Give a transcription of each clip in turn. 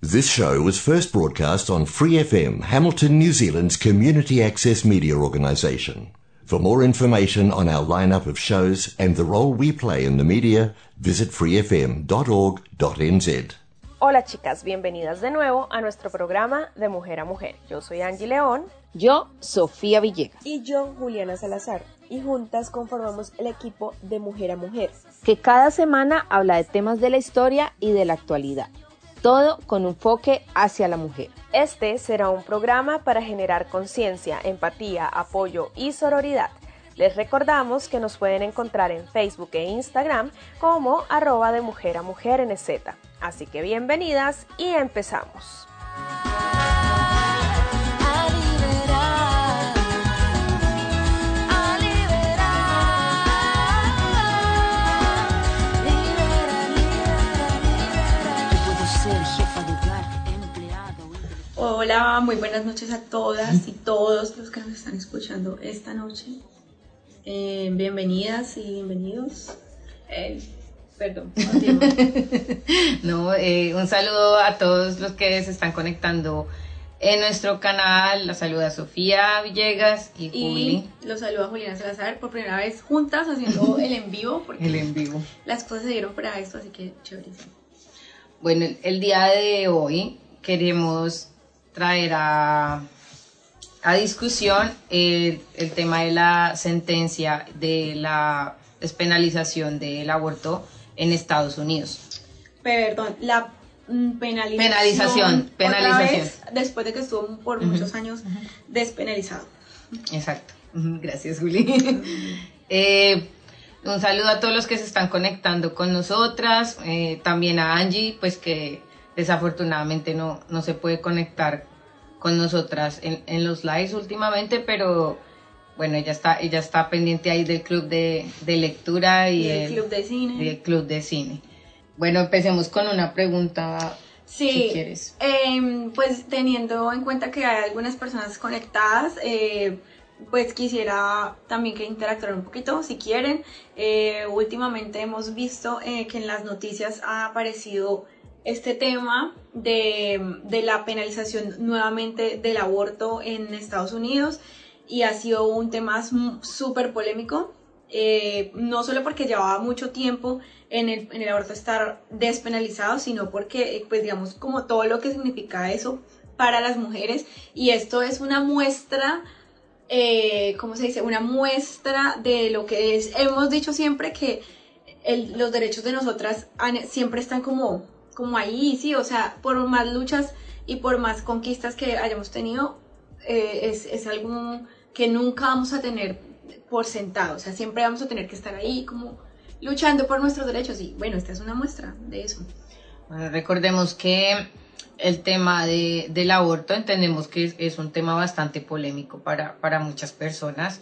This show was first broadcast on Free FM, Hamilton, New Zealand's community access media organisation. For more information on our lineup of shows and the role we play in the media, visit freefm.org.nz. Hola chicas, bienvenidas de nuevo a nuestro programa de Mujer a Mujer. Yo soy Angie León. Yo, Sofía Villegas. Y yo, Juliana Salazar. Y juntas conformamos el equipo de Mujer a Mujer. Que cada semana habla de temas de la historia y de la actualidad. Todo con enfoque hacia la mujer. Este será un programa para generar conciencia, empatía, apoyo y sororidad. Les recordamos que nos pueden encontrar en Facebook e Instagram como arroba de mujer a mujer NZ. Así que bienvenidas y empezamos. Hola, muy buenas noches a todas y todos los que nos están escuchando esta noche. Eh, bienvenidas y bienvenidos. Eh, perdón. no, eh, un saludo a todos los que se están conectando en nuestro canal. La saluda Sofía Villegas y, Juli. Los saluda Juliana Salazar por primera vez juntas haciendo el en vivo. Porque el en vivo. Las cosas se dieron para esto, así que chévere. Bueno, el día de hoy queremos traer a, discusión el, tema de la sentencia de la despenalización del aborto en Estados Unidos. Perdón, la mm, penalización. Penalización, después de que estuvo por muchos años despenalizado. Exacto. Gracias, Juli. Eh, un saludo a todos los que se están conectando con nosotras, eh, también a Angie, pues que desafortunadamente no, no se puede conectar con nosotras en, en los lives últimamente, pero bueno, ella está, ella está pendiente ahí del club de, de lectura y, el, club de cine. el club de cine. Bueno, empecemos con una pregunta. Sí, si quieres. Em, pues teniendo en cuenta que hay algunas personas conectadas, eh, pues quisiera también que interactuaran un poquito, si quieren. Eh, últimamente hemos visto eh, que en las noticias ha aparecido este tema de, la penalización nuevamente del aborto en Estados Unidos. Y ha sido un tema súper polémico, eh, no solo porque llevaba mucho tiempo en el, aborto estar despenalizado, sino porque, pues digamos, como todo lo que significa eso para las mujeres. Y esto es una muestra eh, ¿cómo se dice? Una muestra de lo que es, hemos dicho siempre que los derechos de nosotras siempre están como como ahí, sí, o sea, por más luchas y por más conquistas que hayamos tenido, eh, es, algo que nunca vamos a tener por sentado, o sea, siempre vamos a tener que estar ahí como luchando por nuestros derechos y bueno, esta es una muestra de eso. Recordemos que el tema del aborto entendemos que es, un tema bastante polémico para, para muchas personas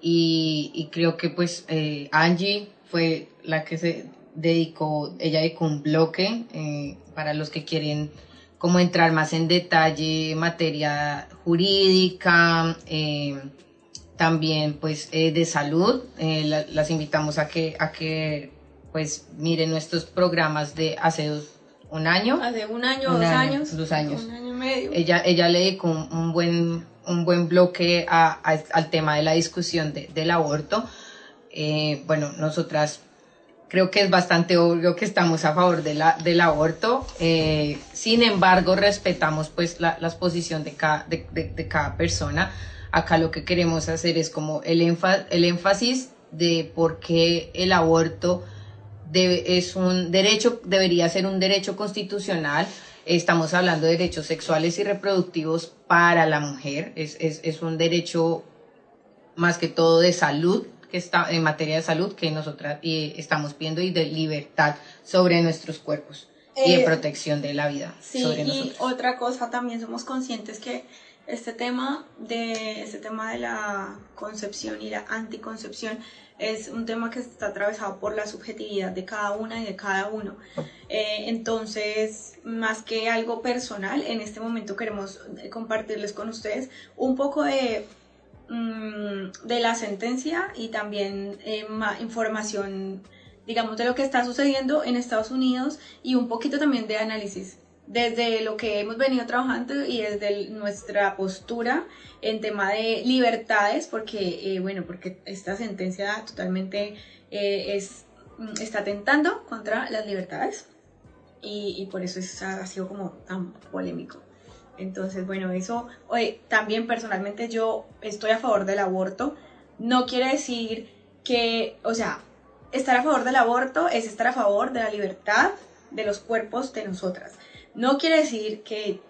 y, creo que pues eh, Angie fue la que se dedicó, ella dedicó un bloque eh, para los que quieren como entrar más en detalle, materia jurídica, eh, también pues eh, de salud. las invitamos a que, a que pues miren nuestros programas de hace un año. Hace un año, dos años. Dos años. Un año y medio. Ella, ella le dedicó un, buen, un buen bloque al tema de la discusión del aborto. bueno, nosotras creo que es bastante obvio que estamos a favor de la, del aborto. Eh, sin embargo, respetamos pues la, la posición de cada, de, de, cada persona. Acá lo que queremos hacer es como el, el énfasis de por qué el aborto debe, es un derecho, debería ser un derecho constitucional. Estamos hablando de derechos sexuales y reproductivos para la mujer. Es, es, es un derecho más que todo de salud que está en materia de salud que nosotras y estamos viendo y de libertad sobre nuestros cuerpos y de eh, protección de la vida. Sí, y otra cosa también somos conscientes que este tema de este tema de la concepción y la anticoncepción es un tema que está atravesado por la subjetividad de cada una y de cada uno. Eh, entonces, más que algo personal, en este momento queremos compartirles con ustedes un poco de Mm, de la sentencia y también eh, información, digamos, de lo que está sucediendo en Estados Unidos y un poquito también de análisis desde lo que hemos venido trabajando y desde nuestra postura en tema de libertades, porque, eh, bueno, porque esta sentencia totalmente eh, es, mm, está atentando contra las libertades y, por eso es, ha sido como tan polémico. Entonces, bueno, eso, también personalmente yo estoy a favor del aborto. No quiere decir que, o sea, estar a favor del aborto es estar a favor de la libertad de los cuerpos de nosotras. No quiere decir que,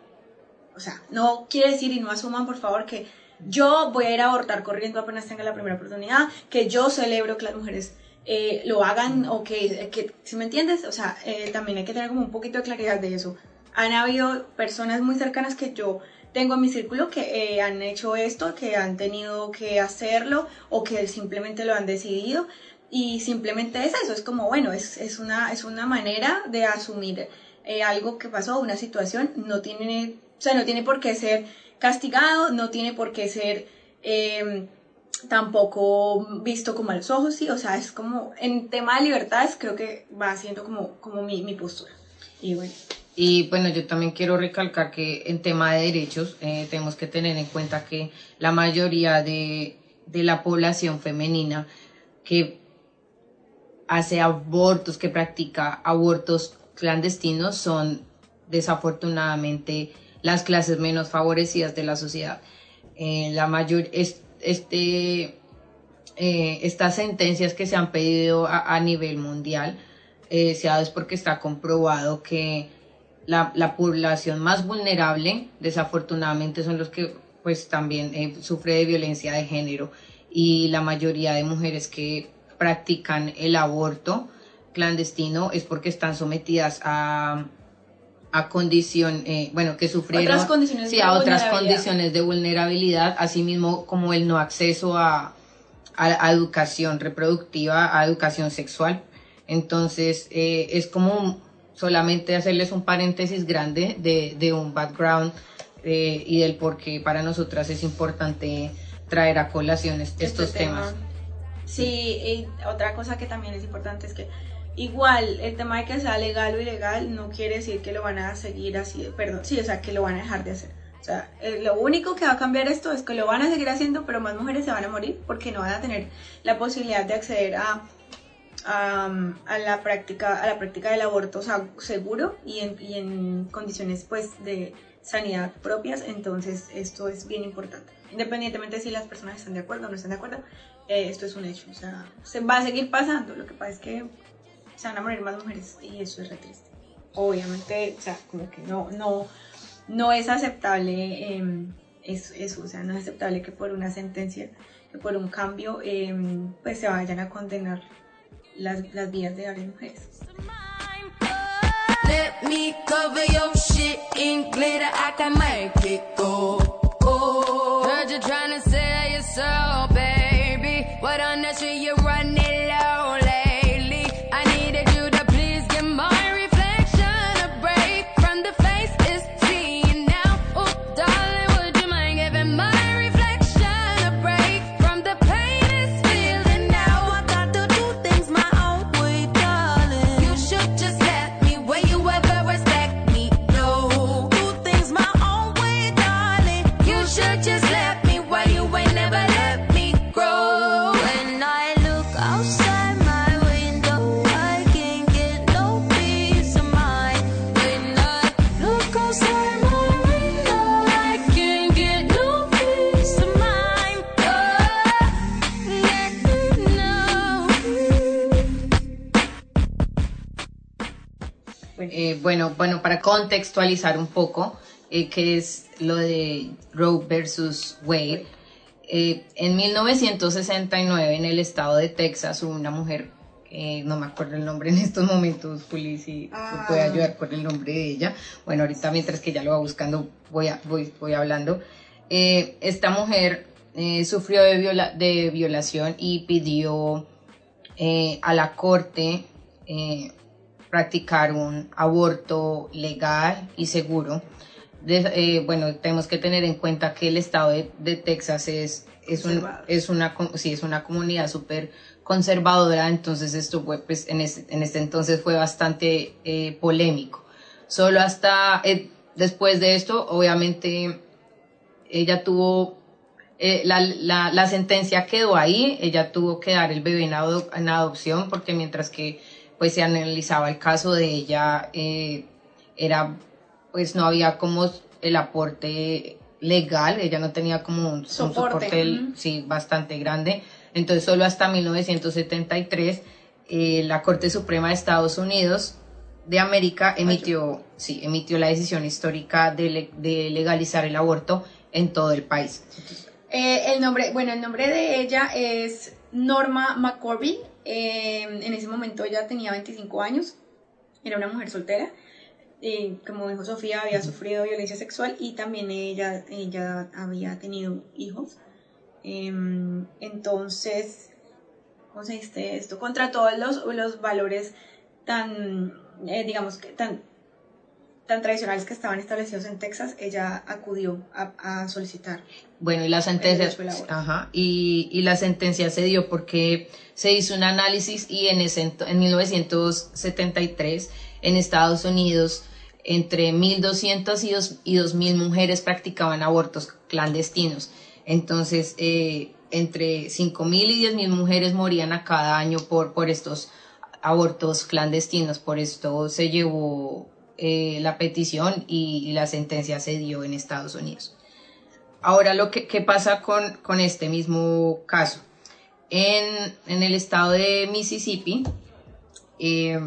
o sea, no quiere decir y no asuman por favor que yo voy a ir a abortar corriendo apenas tenga la primera oportunidad, que yo celebro que las mujeres eh, lo hagan o que, que, si me entiendes, o sea, eh, también hay que tener como un poquito de claridad de eso. Han habido personas muy cercanas que yo tengo en mi círculo que eh, han hecho esto, que han tenido que hacerlo o que simplemente lo han decidido y simplemente es eso, es como, bueno, es, es, una, es una manera de asumir eh, algo que pasó, una situación, no tiene, o sea, no tiene por qué ser castigado, no tiene por qué ser em, tampoco visto como a los ojos, sí, o sea, es como, en tema de libertades creo que va siendo como, como mi, mi postura. Y bueno. Y bueno, yo también quiero recalcar que en tema de derechos eh, tenemos que tener en cuenta que la mayoría de, de la población femenina que hace abortos, que practica abortos clandestinos, son desafortunadamente las clases menos favorecidas de la sociedad. Eh, la mayor, es, este, eh, estas sentencias que se han pedido a, nivel mundial se ha dado es porque está comprobado que la, la, población más vulnerable, desafortunadamente, son los que pues también eh, sufre de violencia de género y la mayoría de mujeres que practican el aborto clandestino es porque están sometidas a, a condición, eh, bueno, que sufrieron otras condiciones sí, a otras condiciones de vulnerabilidad, asimismo como el no acceso a, a, educación reproductiva, a educación sexual. Entonces, eh, es como solamente hacerles un paréntesis grande de, de un background eh, y del por qué para nosotras es importante traer a colación este estos temas. Sí, y otra cosa que también es importante es que igual el tema de que sea legal o ilegal no quiere decir que lo van a seguir así, perdón, sí, o sea, que lo van a dejar de hacer. O sea, eh, lo único que va a cambiar esto es que lo van a seguir haciendo, pero más mujeres se van a morir porque no van a tener la posibilidad de acceder a, a, la práctica a la práctica del aborto seguro y en, y en condiciones pues de sanidad propias. Entonces esto es bien importante, independientemente de si las personas están de acuerdo o no están de acuerdo. Eh, esto es un hecho, o sea, se va a seguir pasando. Lo que pasa es que se van a morir más mujeres y eso es re triste. Obviamente, o sea, como que no, no, no es aceptable eh, eso, o sea, no es aceptable que por una sentencia, por un cambio, eh, pues se vayan a condenar las, las vidas de varias mujeres. Let me cover your shit in glitter, I can make it go. Oh. Heard you trying to sell your soul, baby. What unnecessary you running bueno, bueno, para contextualizar un poco, eh, que es lo de Roe versus Wade. Eh, en 1969, en el estado de Texas, hubo una mujer, no me acuerdo el nombre en estos momentos, Juli, si me puede ah. ayudar con el nombre de ella. Bueno, ahorita mientras que ya lo va buscando, voy, a, voy, voy hablando. Eh, esta mujer sufrió de, viola, de violación y pidió a la corte practicar un aborto legal y seguro. Eh, bueno, tenemos que tener en cuenta que el estado de, Texas es, es, es, una, sí, es una comunidad súper conservadora, entonces esto fue, pues, en, este, en este entonces fue bastante eh, polémico. Solo hasta eh, después de esto, obviamente, ella tuvo, la, la, la, sentencia quedó ahí, ella tuvo que dar el bebé en, en, adopción porque mientras que pues se analizaba el caso de ella, eh, era, pues no había como el aporte legal, ella no tenía como un soporte, sí, bastante grande. Entonces, solo hasta 1973, eh, la Corte Suprema de Estados Unidos de América emitió, sí, emitió la decisión histórica de, de legalizar el aborto en todo el país. Eh, el nombre, bueno, el nombre de ella es Norma McCorby. Eh, en ese momento ella tenía 25 años, era una mujer soltera como dijo Sofía, había sufrido violencia sexual y también ella, ella había tenido hijos. Em, entonces, ¿cómo se dice esto? Contra todos los, los valores tan, eh, digamos que tan, tan tradicionales que estaban establecidos en Texas, ella acudió a, solicitar. Bueno, y la sentencia, ajá, y, y, la sentencia se dio porque se hizo un análisis y en, ese, en 1973 en Estados Unidos entre 1.200 y 2.000 mujeres practicaban abortos clandestinos. Entonces, eh, entre 5.000 y 10.000 mujeres morían a cada año por, por estos abortos clandestinos. Por esto se llevó eh, la petición y, la sentencia se dio en Estados Unidos. Ahora, lo que ¿qué pasa con, con este mismo caso. En, en, el estado de Mississippi, eh,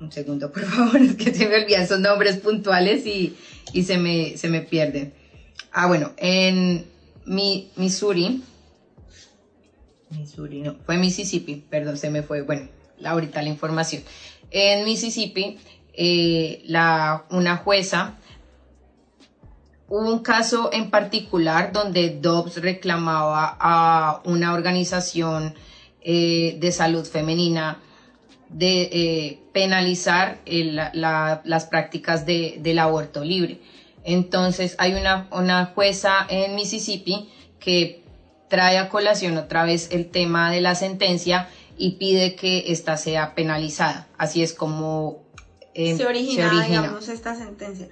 un segundo, por favor, es que se me olvidan, son nombres puntuales y, y se, me, se me pierden. Ah, bueno, en mi, Missouri, Missouri, no, fue Mississippi, perdón, se me fue, bueno, ahorita la información. En Mississippi, eh, la, una jueza, hubo un caso en particular donde Dobbs reclamaba a una organización eh, de salud femenina de eh, penalizar las prácticas del aborto libre. Entonces hay una, una jueza en Mississippi que trae a colación otra vez el tema de la sentencia y pide que ésta sea penalizada. Así es como eh, se, origina, digamos, esta sentencia.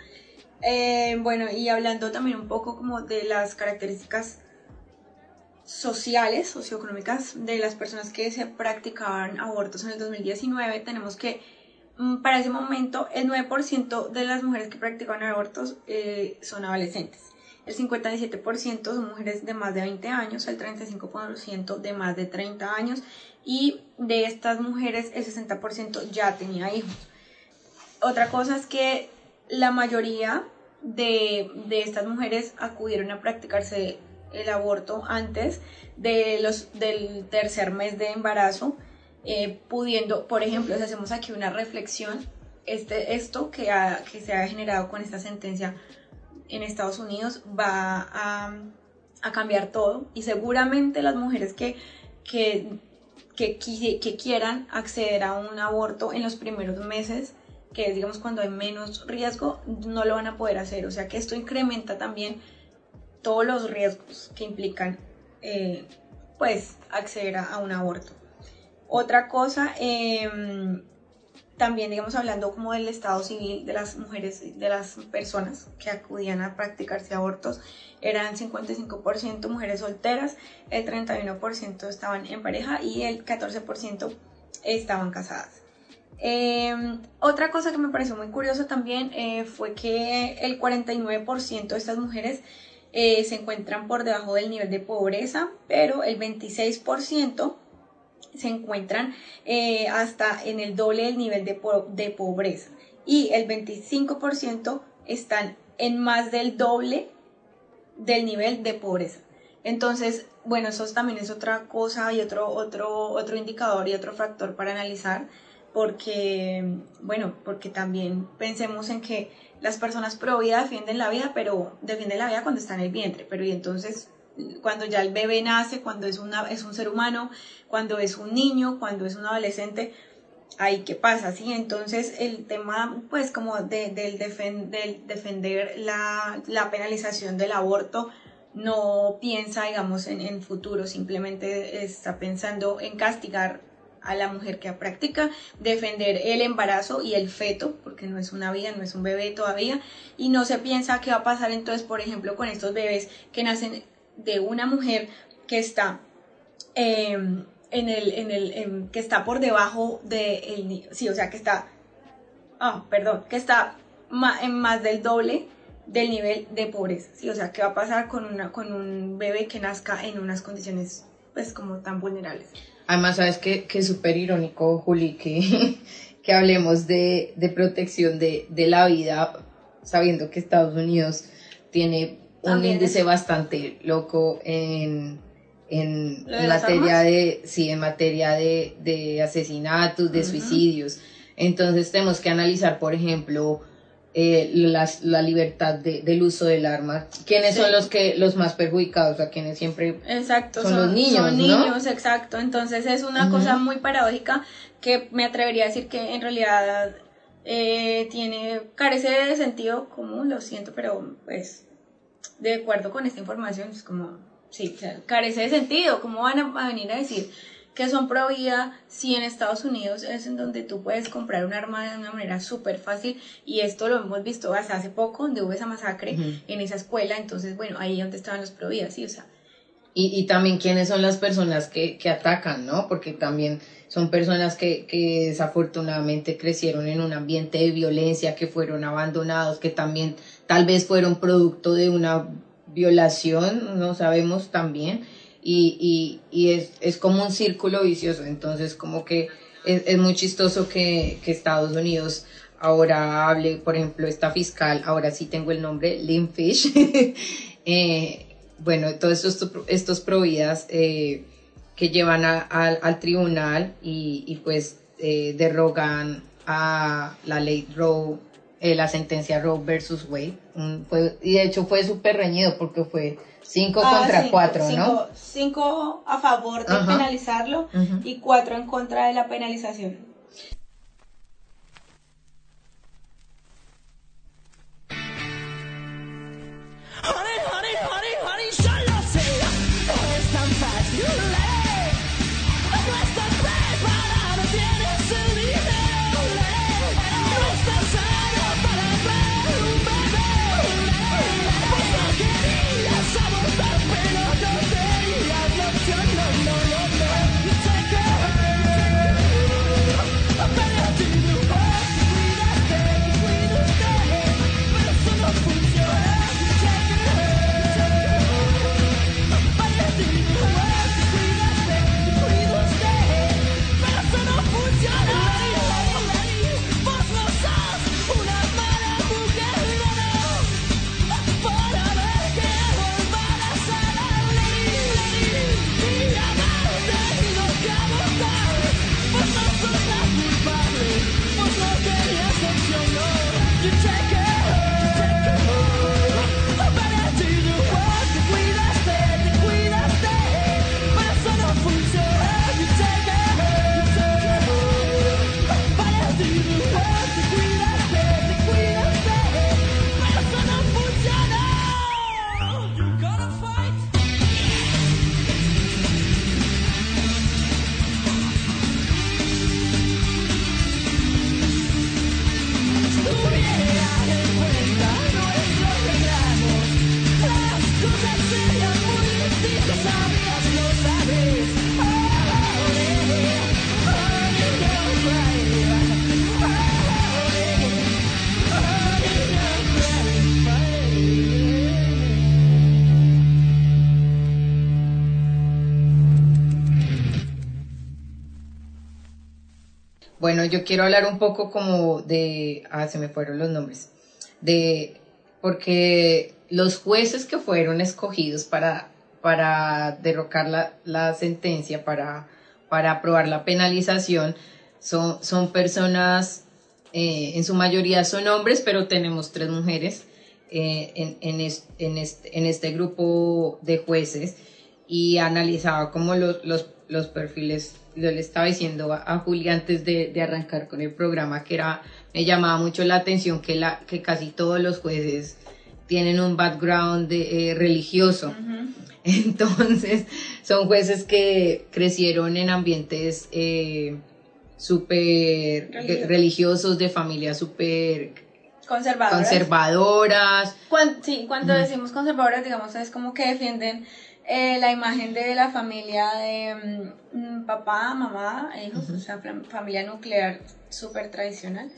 Eh, bueno, y hablando también un poco como de las características sociales, socioeconómicas de las personas que se practicaban abortos en el 2019, tenemos que mm, para ese momento el 9% de las mujeres que practicaban abortos eh, son adolescentes. El 57% son mujeres de más de 20 años, el 35% de más de 30 años y de estas mujeres el 60% ya tenía hijos. Otra cosa es que la mayoría de, de estas mujeres acudieron a practicarse el aborto antes de los, del tercer mes de embarazo, eh, pudiendo, por ejemplo, si hacemos aquí una reflexión, este, esto que, que se ha generado con esta sentencia en Estados Unidos va a, cambiar todo y seguramente las mujeres que, que, que, que quieran acceder a un aborto en los primeros meses, que es digamos cuando hay menos riesgo, no lo van a poder hacer. O sea que esto incrementa también todos los riesgos que implican eh, pues acceder a, un aborto. Otra cosa, em, también digamos hablando como del estado civil de las mujeres, de las personas que acudían a practicarse abortos, eran 55% mujeres solteras, el 31% estaban en pareja y el 14% estaban casadas. Em, otra cosa que me pareció muy curioso también eh, fue que el 49% de estas mujeres eh, se encuentran por debajo del nivel de pobreza, pero el 26% se encuentran eh, hasta en el doble del nivel de, de pobreza y el 25% están en más del doble del nivel de pobreza. Entonces, bueno, eso también es otra cosa y otro, otro, otro indicador y otro factor para analizar, porque, bueno, porque también pensemos en que las personas pro vida defienden la vida, pero defienden la vida cuando está en el vientre, pero y entonces cuando ya el bebé nace, cuando es, una, es un ser humano, cuando es un niño, cuando es un adolescente, ahí qué pasa, ¿sí? Entonces el tema, pues como de, del, defender la, la, penalización del aborto, no piensa, digamos, en, en futuro, simplemente está pensando en castigar a la mujer que practica, defender el embarazo y el feto, porque no es una vida, no es un bebé todavía, y no se piensa qué va a pasar entonces, por ejemplo, con estos bebés que nacen de una mujer que está em, en el, en el, que está por debajo del niño, sí, o sea, que está, ah, perdón, que está en más del doble del nivel de pobreza, sí, o sea, qué va a pasar con, una, con un bebé que nazca en unas condiciones, pues, como tan vulnerables. Además, sabes que, que es súper irónico, Juli, que, que hablemos de, de protección de, de, la vida, sabiendo que Estados Unidos tiene un índice bastante loco en, en, materia de, sí, en materia de, de asesinatos, de suicidios. Entonces tenemos que analizar, por ejemplo, eh, la libertad de, del uso del arma. ¿Quiénes son los que los más perjudicados? A quienes siempre exacto, son, los niños. Son niños, exacto. Entonces es una cosa muy paradójica que me atrevería a decir que en realidad eh, tiene carece de sentido común, lo siento, pero pues de acuerdo con esta información es como sí, carece de sentido. ¿Cómo van a venir a decir que son pro vida, si en Estados Unidos es en donde tú puedes comprar un arma de una manera súper fácil y esto lo hemos visto hasta hace poco, donde hubo esa masacre en esa escuela, entonces bueno, ahí donde estaban los pro vida, sí, o sea. Y, y también quiénes son las personas que, que atacan, ¿no? Porque también son personas que, que desafortunadamente crecieron en un ambiente de violencia, que fueron abandonados, que también tal vez fueron producto de una violación, no sabemos también y, y, es, es, como un círculo vicioso. Entonces, como que es, es muy chistoso que, que, Estados Unidos ahora hable, por ejemplo, esta fiscal, ahora sí tengo el nombre, Lynn Fish. eh, bueno, todos estos, estos providas eh, que llevan a, al tribunal y, y pues eh, derrogan a la ley Roe, eh, la sentencia Roe versus Wade. fue, y de hecho fue súper reñido porque fue Cinco ah, contra cuatro, ¿no? Cinco a favor de penalizarlo y cuatro en contra de la penalización. Yo quiero hablar un poco como de, ah, se me fueron los nombres, de, porque los jueces que fueron escogidos para, para derrocar la, la sentencia, para, para aprobar la penalización, son, son personas, eh, en su mayoría son hombres, pero tenemos tres mujeres eh, en, en, en, este, en este grupo de jueces y analizaba como los, los, los perfiles yo le estaba diciendo a, Julia antes de, arrancar con el programa que era, me llamaba mucho la atención que, la, que casi todos los jueces tienen un background de, eh, religioso. Entonces, son jueces que crecieron en ambientes eh, súper religiosos, de familias súper conservadoras. conservadoras. sí, cuando decimos conservadoras, digamos, es como que defienden eh, la imagen de la familia de mm, papá, mamá, hijos, o sea, familia nuclear súper tradicional.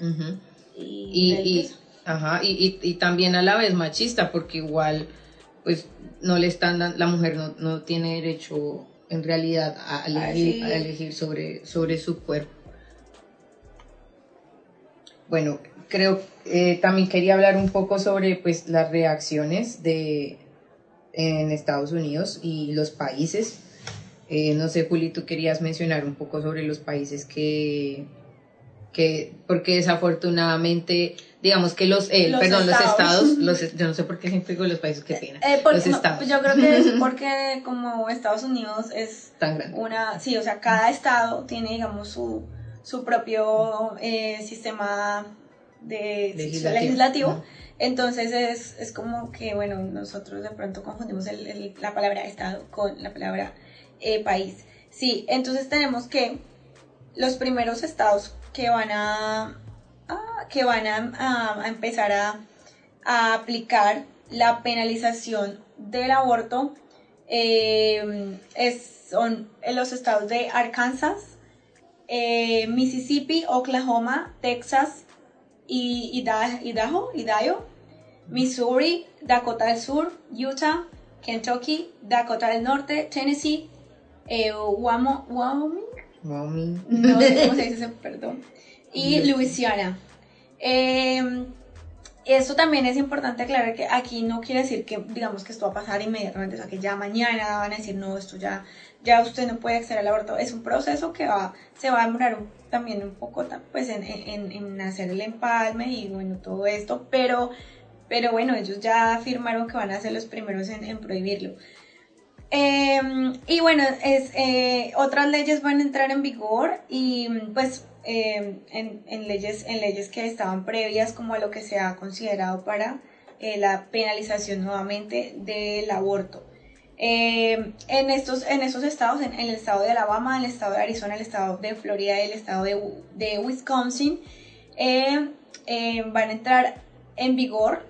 y, ajá, y, y, también a la vez machista, porque igual, pues, no le están la mujer no, no tiene derecho en realidad a elegir, a elegir sobre, sobre su cuerpo. Bueno, creo eh, también quería hablar un poco sobre pues las reacciones de en Estados Unidos y los países. Eh, no sé, Juli, tú querías mencionar un poco sobre los países que, que porque desafortunadamente, digamos que los, eh, perdón, los estados, los, yo no sé por qué siempre digo los países, qué pena. los estados. yo creo que es porque como Estados Unidos es tan grande. Una, sí, o sea, cada estado tiene, digamos, su, su propio sistema de legislativo. Entonces es, es, como que, bueno, nosotros de pronto confundimos el, la palabra Estado con la palabra eh, país. Sí, entonces tenemos que los primeros estados que van a, que van a, empezar a, aplicar la penalización del aborto eh, son los estados de Arkansas, eh, Mississippi, Oklahoma, Texas, y Idaho, Idaho, Missouri, Dakota del Sur, Utah, Kentucky, Dakota del Norte, Tennessee, eh, Wyoming, no sé cómo se dice, perdón, y Louisiana. Eh, eso también es importante aclarar que aquí no quiere decir que digamos que esto va a pasar inmediatamente, o sea que ya mañana van a decir no, esto ya, ya usted no puede acceder al aborto. Es un proceso que va, se va a demorar también un poco pues en, en, en, hacer el empalme y bueno, todo esto, pero, pero bueno, ellos ya afirmaron que van a ser los primeros en, prohibirlo. Em, y bueno, es, eh, otras leyes van a entrar en vigor y pues Em, en, leyes, en leyes que estaban previas como a lo que se ha considerado para eh, la penalización nuevamente del aborto. Em, en, estos, en estos estados, en, el estado de Alabama, en el estado de Arizona, el estado de Florida y el estado de, Wisconsin, em, van a entrar en vigor,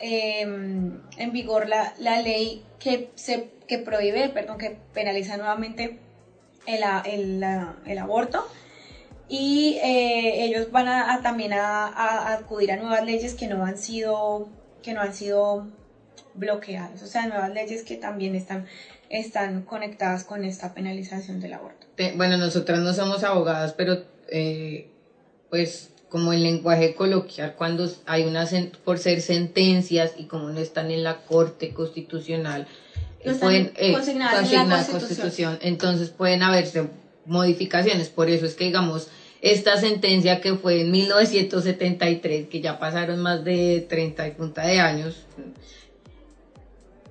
en vigor la, ley que, se, que prohíbe, perdón, que penaliza nuevamente el, el, aborto. Y eh, ellos van a, también a, acudir a nuevas leyes que no han sido que no han sido bloqueadas, o sea, nuevas leyes que también están, están conectadas con esta penalización del aborto. Bueno, nosotras no somos abogadas, pero eh, pues como el lenguaje coloquial, cuando hay una, por ser sentencias y como no están en la Corte Constitucional, pueden eh, consignar en la constitución. entonces pueden haberse modificaciones, por eso es que digamos, esta sentencia que fue en 1973, que ya pasaron más de 30 y punta de años,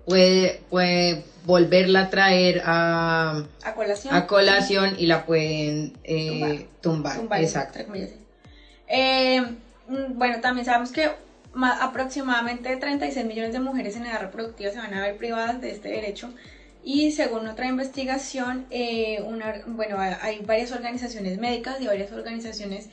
puede, puede volverla a traer a, a, colación. y la pueden eh, tumbar. Exacto. Eh, mm, bueno, también sabemos que aproximadamente 36 millones de mujeres en edad reproductiva se van a ver privadas de este derecho y según otra investigación, eh, una, bueno, hay varias organizaciones médicas y varias organizaciones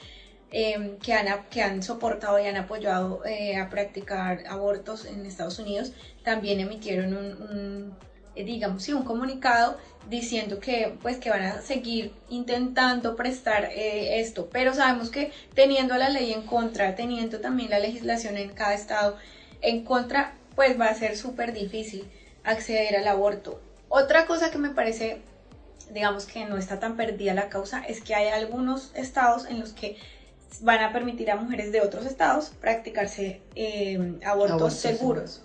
em, que, han, que han soportado y han apoyado eh, a practicar abortos en Estados Unidos. También emitieron un, eh, digamos, sí, un comunicado diciendo que, pues, que van a seguir intentando prestar esto. Pero sabemos que teniendo la ley en contra, teniendo también la legislación en cada estado en contra, pues va a ser súper difícil acceder al aborto. Otra cosa que me parece, digamos que no está tan perdida la causa, es que hay algunos estados en los que van a permitir a mujeres de otros estados practicarse eh, abortos, seguros.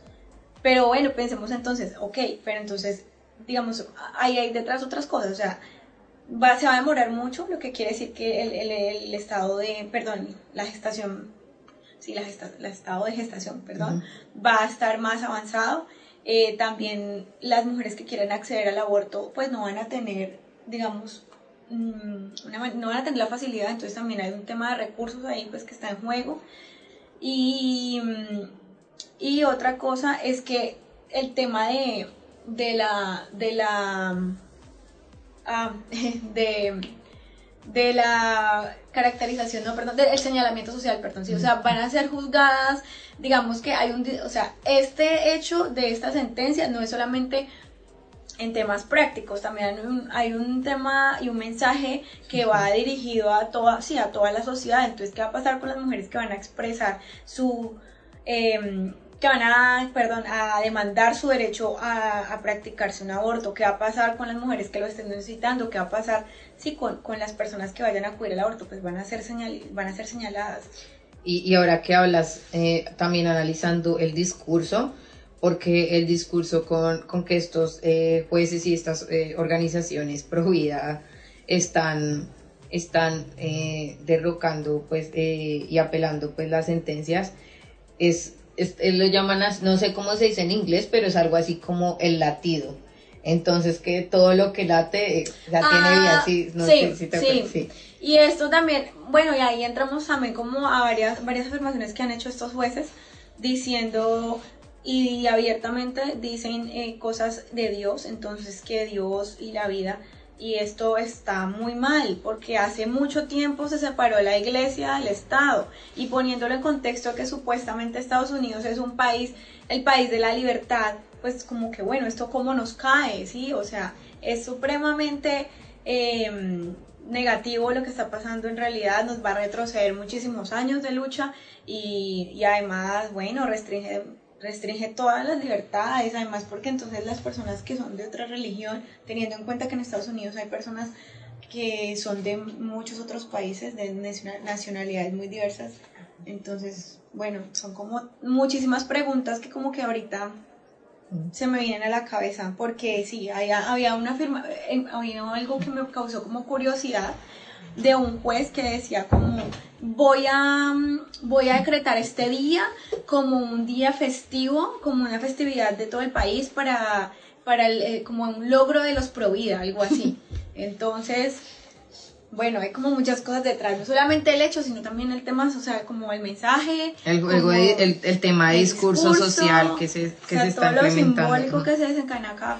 Pero bueno, pensemos entonces, ok, pero entonces, digamos, ahí hay detrás otras cosas, o sea, va, se va a demorar mucho, lo que quiere decir que el, estado de, perdón, la gestación, sí, la, estado de gestación, perdón, va a estar más avanzado eh, también las mujeres que quieran acceder al aborto pues no van a tener, digamos, mm, no van a tener la facilidad, entonces también hay un tema de recursos ahí pues que está en juego. Y, mm, y otra cosa es que el tema de, de la, de la, ah, de, de la caracterización, no, perdón, del señalamiento social, perdón, sí, o sea, van a ser juzgadas, digamos que hay un, o sea, este hecho de esta sentencia no es solamente en temas prácticos, también hay un, hay un tema y un mensaje que va dirigido a toda, sí, a toda la sociedad, entonces, ¿qué va a pasar con las mujeres que van a expresar su... Eh, que van a, perdón, a demandar su derecho a, practicarse un aborto, qué va a pasar con las mujeres que lo estén necesitando, qué va a pasar sí, con, las personas que vayan a acudir al aborto, pues van a ser, señal, van a ser señaladas. Y, ahora que hablas, eh, también analizando el discurso, porque el discurso con, con que estos eh, jueces y estas eh, organizaciones pro vida están están derrocando pues y apelando pues las sentencias es él lo llaman, no sé cómo se dice en inglés, pero es algo así como el latido. Entonces que todo lo que late ya tiene vida, ah, sí, no sí, sé si sí. Y esto también, bueno, y ahí entramos también como a varias, varias afirmaciones que han hecho estos jueces diciendo y abiertamente dicen eh, cosas de Dios, entonces que Dios y la vida y esto está muy mal porque hace mucho tiempo se separó la iglesia del Estado y poniéndolo en contexto que supuestamente Estados Unidos es un país, el país de la libertad, pues como que bueno, esto cómo nos cae, ¿sí? O sea, es supremamente em, negativo lo que está pasando en realidad, nos va a retroceder muchísimos años de lucha y, y además, bueno, restringe restringe todas las libertades, además porque entonces las personas que son de otra religión, teniendo en cuenta que en Estados Unidos hay personas que son de muchos otros países, de nacionalidades muy diversas, entonces, bueno, son como muchísimas preguntas que como que ahorita se me vienen a la cabeza, porque sí, había, había una firma, eh, había algo que me causó como curiosidad, de un juez que decía como voy a, voy a decretar este día como un día festivo, como una festividad de todo el país para, para el, eh, como un logro de los Provida, algo así. Entonces, bueno, hay como muchas cosas detrás, no solamente el hecho, sino también el tema, o sea, como el mensaje. El, el, el, tema de discurso, social que se, que se está todo lo simbólico que se desencadena acá.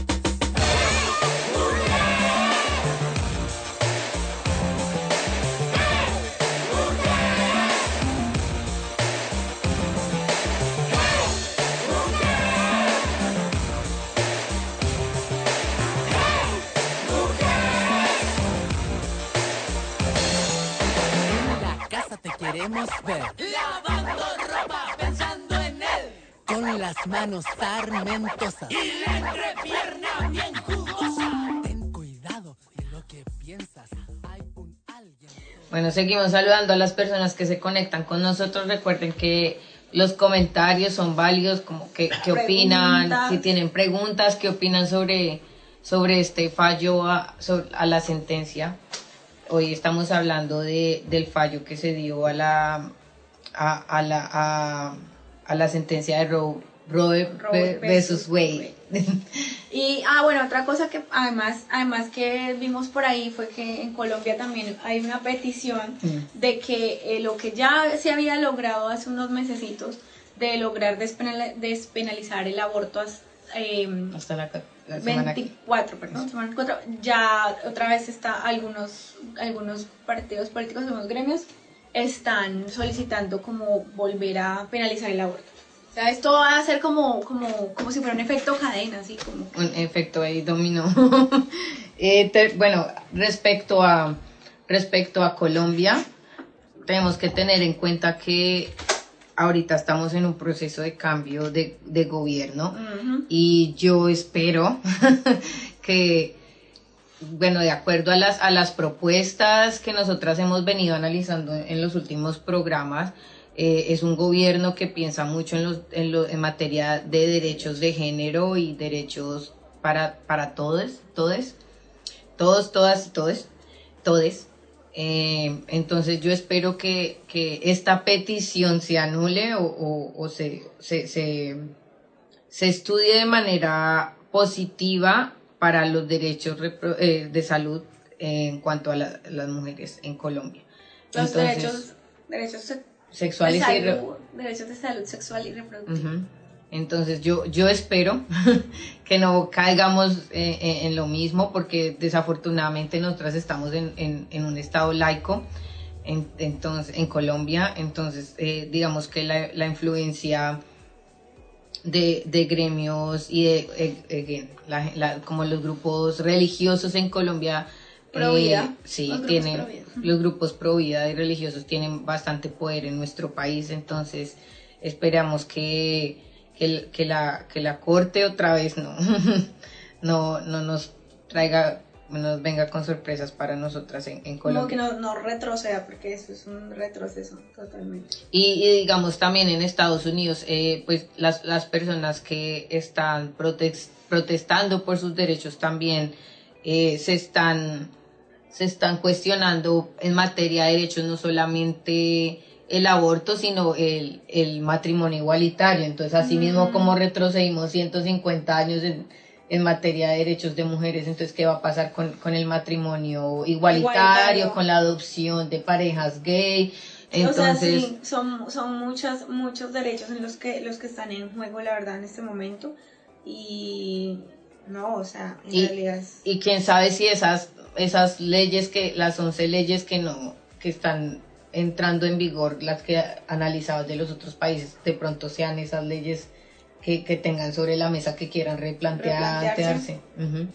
Queremos ver. Lavando ropa pensando en él. Con las manos sarmentosas. Y la entrepierna bien jugosa. Ten cuidado de lo que piensas. Hay un alguien. Bueno, seguimos saludando a las personas que se conectan con nosotros. Recuerden que los comentarios son válidos, como que, qué opinan, si tienen preguntas, qué opinan sobre, sobre este fallo a, a la sentencia hoy estamos hablando de, del fallo que se dio a la, a, la, a, la sentencia de Roe, Roe, versus Wade. Y, ah, bueno, otra cosa que además, además que vimos por ahí fue que en Colombia también hay una petición mm. de que eh, lo que ya se había logrado hace unos mesecitos de lograr despenalizar el aborto em, Hasta la, la semana que- 24, perdón, semana 24, ya otra vez está algunos, algunos partidos políticos, algunos gremios están solicitando como volver a penalizar el aborto. O sea, esto va a ser como, como, como si fuera un efecto cadena, así como... un efecto ahí dominó. Eh, te- bueno, respecto a, respecto a Colombia, tenemos que tener en cuenta que ahorita estamos en un proceso de cambio de, de gobierno y yo espero que, bueno, de acuerdo a las, a las propuestas que nosotras hemos venido analizando en los últimos programas, eh, es un gobierno que piensa mucho en, los, en, lo- en materia de derechos de género y derechos para, para todos, todes, todos, todas y todes, todes. Eh, entonces yo espero que, que esta petición se anule o, o- o se, se, se, se estudie de manera positiva para los derechos eh, de salud en cuanto a la- las mujeres en Colombia. Los Entonces, derechos, derechos se- de sexuales y re- salud, derechos de salud sexual y reproductiva. Entonces yo, yo espero que no caigamos eh, eh, en lo mismo porque desafortunadamente nosotras estamos en, en- en un estado laico en, entonces, en Colombia, entonces eh, digamos que la, la influencia de, de gremios y de la- la- como los grupos religiosos en Colombia Pro vida. sí Los grupos tienen pro vida. los grupos pro vida y religiosos tienen bastante poder en nuestro país entonces esperamos que que, que la que la corte otra vez no no no nos traiga nos venga con sorpresas para nosotras en, en Como que Colombia no, no retroceda, porque eso es un retroceso totalmente. y, y digamos también en Estados Unidos, eh, pues las, las personas que están protex- protestando por sus derechos también eh, se están se están cuestionando en materia de derechos no solamente el aborto, sino el, el matrimonio igualitario. Entonces, así mismo como retrocedimos 150 años en, en materia de derechos de mujeres, entonces, ¿qué va a pasar con, con el matrimonio igualitario, Igualitario. con la adopción de parejas gay? o sea, Entonces, sí, son, son muchas, muchos derechos en los que, los que están en juego, la verdad, en este momento. Y no, o sea, en Y- realidad es... y quién sabe si esas esas leyes que las 11 leyes que no que están entrando en vigor las que analizadas de los otros países de pronto sean esas leyes que, que tengan sobre la mesa que quieran replantearse Replantearse. Ujú.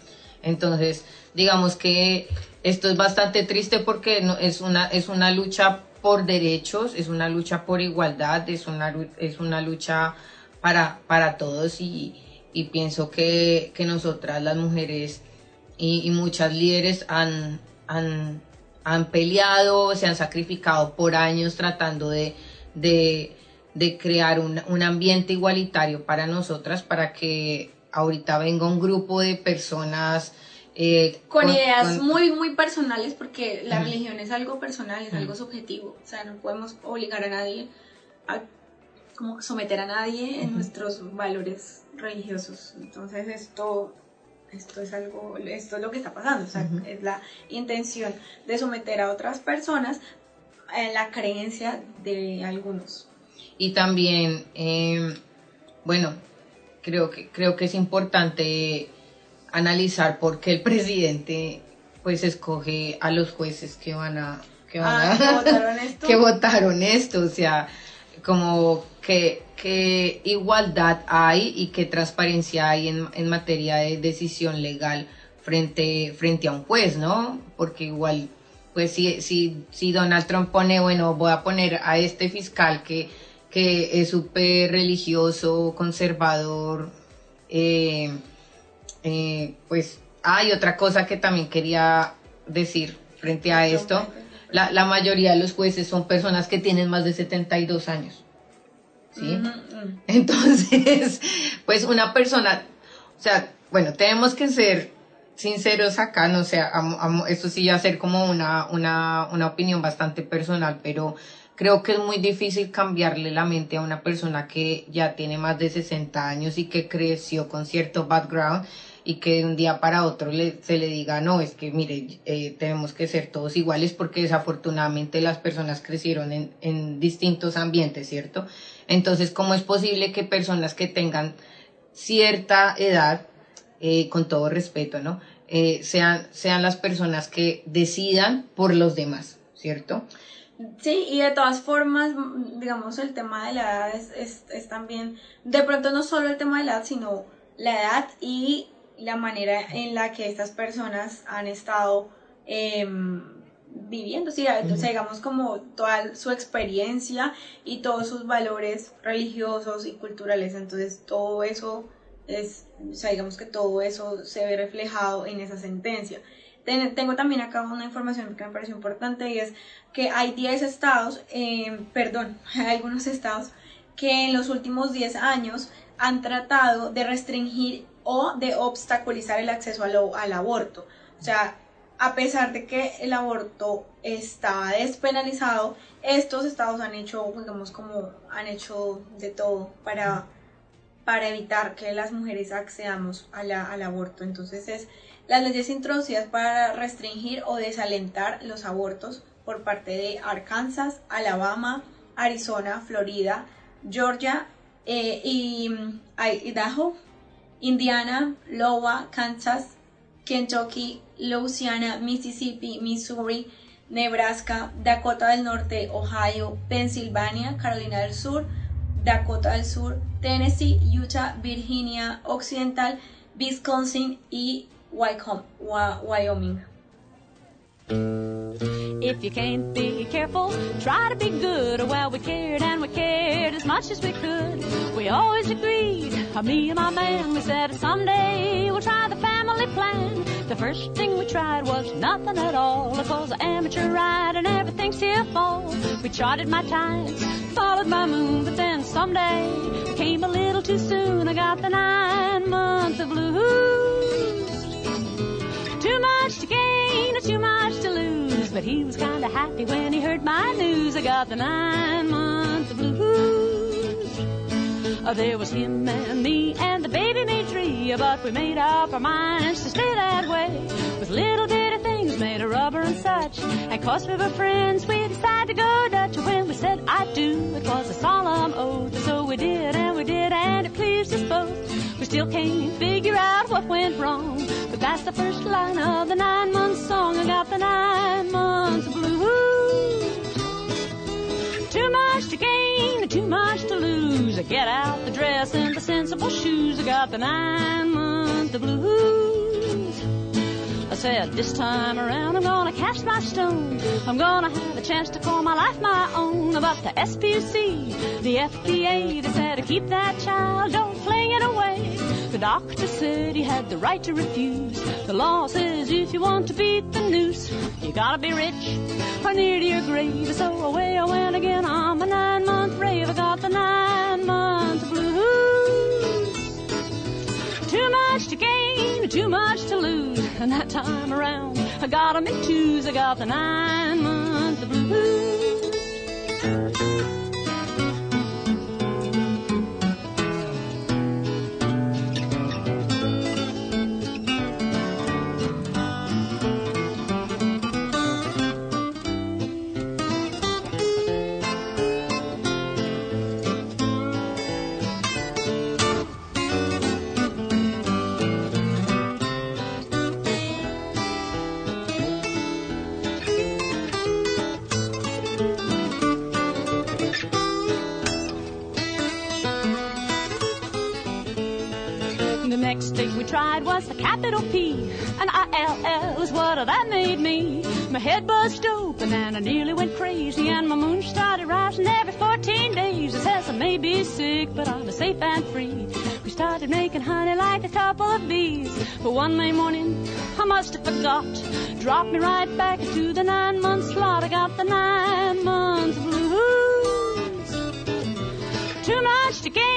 entonces digamos que esto es bastante triste porque no, es una es una lucha por derechos es una lucha por igualdad es una es una lucha para para todos y, y pienso que, que nosotras las mujeres y, y muchas líderes han, han, han peleado, se han sacrificado por años tratando de, de, de crear un, un ambiente igualitario para nosotras, para que ahorita venga un grupo de personas eh, Con ideas con- muy, muy personales, porque la religión es algo personal, es algo subjetivo. O sea, no podemos obligar a nadie a como someter a nadie en nuestros valores religiosos. Entonces esto, esto es algo, esto es lo que está pasando. O sea, es la intención de someter a otras personas en la creencia de algunos. Y también, eh, bueno, creo que, creo que es importante analizar por qué el presidente pues escoge a los jueces que van a... Que van Ah, a- ¿que votaron esto? que votaron esto, o sea, como que, que igualdad hay y qué transparencia hay en, en materia de decisión legal frente, frente a un juez, ¿no? Porque igual, pues si, si, si Donald Trump pone, bueno, voy a poner a este fiscal que, que es súper religioso, conservador, eh, eh, pues hay otra cosa que también quería decir frente a esto. La, la mayoría de los jueces son personas que tienen más de 72 años. ¿Sí? Entonces, pues una persona, o sea, bueno, tenemos que ser sinceros acá, no sé, esto sí va a ser como una, una, una opinión bastante personal, pero creo que es muy difícil cambiarle la mente a una persona que ya tiene más de 60 años y que creció con cierto background y que de un día para otro le, se le diga, no, es que mire, eh, tenemos que ser todos iguales porque desafortunadamente las personas crecieron en, en distintos ambientes, ¿cierto? Entonces, ¿cómo es posible que personas que tengan cierta edad, eh, con todo respeto, ¿no? Eh, sean, sean las personas que decidan por los demás, ¿cierto? Sí, y de todas formas, digamos, el tema de la edad es, es, es, también, de pronto no solo el tema de la edad, sino la edad y la manera en la que estas personas han estado eh, viviendo, sí, sea, digamos como toda su experiencia y todos sus valores religiosos y culturales, entonces todo eso es, o sea, digamos que todo eso se ve reflejado en esa sentencia. tengo también acá una información que me pareció importante y es que hay 10 estados, eh, perdón, hay algunos estados que en los últimos 10 años han tratado de restringir o de obstaculizar el acceso al, aborto. O sea, a pesar de que el aborto está despenalizado, estos estados han hecho, digamos, como han hecho de todo para, para evitar que las mujeres accedamos al aborto. Entonces, es las leyes introducidas para restringir o desalentar los abortos por parte de Arkansas, Alabama, Arizona, Florida, Georgia eh, y Idaho, Indiana, Iowa, Kansas, Kentucky, Louisiana, Mississippi, Missouri, Nebraska, Dakota del Norte, Ohio, Pensilvania, Carolina del Sur, Dakota del Sur, Tennessee, Utah, Virginia Occidental, Wisconsin y Wyoming. If you can't be careful, try to be good. Well, we cared and we cared as much as we could. We always agreed, uh, me and my man, we said someday we'll try the family plan. The first thing we tried was nothing at all. It was an amateur ride and everything still falls. We charted my tides, followed my moon, but then someday came a little too soon. I got the nine months of blues. Much to gain, too much to lose. But he was kinda happy when he heard my news. I got the nine months of blues. Oh, there was him and me and the baby made three, but we made up our minds to stay that way. With little bitty things made of rubber and such. And cause we were friends, we decided to go Dutch. When we said I do, it was a solemn oath. So we did and we did, and it pleased us both. Still can't figure out what went wrong. But that's the first line of the nine month song. I got the nine months blues. Too much to gain and too much to lose. I get out the dress and the sensible shoes. I got the nine month blues. Said, this time around I'm gonna cast my stone. I'm gonna have a chance to call my life my own. But the SPC, the FDA, they said to keep that child, don't fling it away. The doctor said he had the right to refuse. The law says if you want to beat the noose, you gotta be rich or near to your grave. So away I went again on my nine month rave. I got the nine month blues. Too much to gain, too much to lose. And that time around, I got them in twos. I got the nine month blues. Tried was the capital P. And I-L-L is what that made me. My head buzzed open and I nearly went crazy. And my moon started rising every 14 days. It says I may be sick, but I'm safe and free. We started making honey like a couple of bees. But one May morning, I must have forgot. Dropped me right back into the nine month slot. I got the nine months blues. Too much to gain,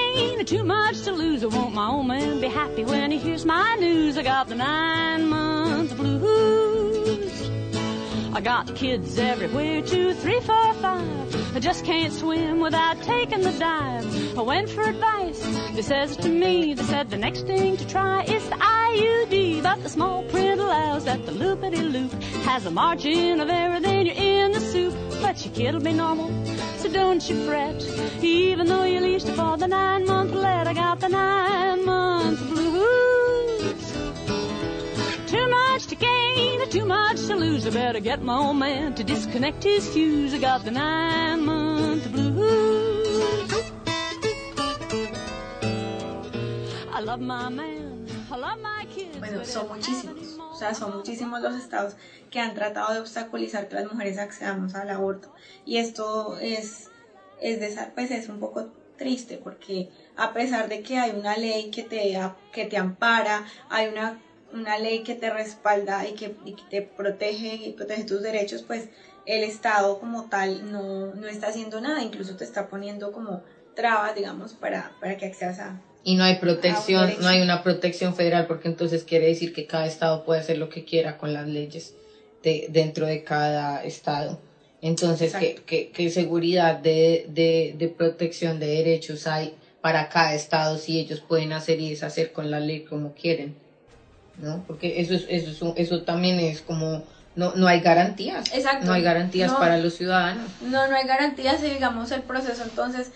too much to lose. I won't my old man be happy when he hears my news. I got the nine month blues. I got kids everywhere, two, three, four, five. I just can't swim without taking the dive. I went for advice. They says to me, they said the next thing to try is the IUD. But the small print allows that the loopity loop has a margin of error, then you're in the soup. but your kid'll be normal. Don't you fret, even though you leased it for the nine month let. I got the nine month blues. Too much to gain, too much to lose. I better get my old man to disconnect his fuse. I got the nine month blues. I love my man, I love my kids. Bueno, son if I had muchísimos. Sea, son muchísimos los estados que han tratado de obstaculizar que las mujeres accedamos al aborto. Y esto es, es, pues es un poco triste porque a pesar de que hay una ley que te, que te ampara, hay una, una ley que te respalda y que, y que te protege y protege tus derechos, pues el Estado como tal no, no está haciendo nada, incluso te está poniendo como trabas, digamos, para, para que accedas a, Y no hay protección, no hay una protección federal porque entonces quiere decir que cada estado puede hacer lo que quiera con las leyes de, dentro de cada estado. Entonces, ¿qué, qué, qué seguridad de, de, de protección de derechos hay para cada estado si ellos pueden hacer y deshacer con la ley como quieren? ¿No? Porque eso, es, eso, es un- eso también es como, no, no hay garantías. Exacto. No hay garantías No. para los ciudadanos. No, no hay garantías y digamos el proceso. Entonces,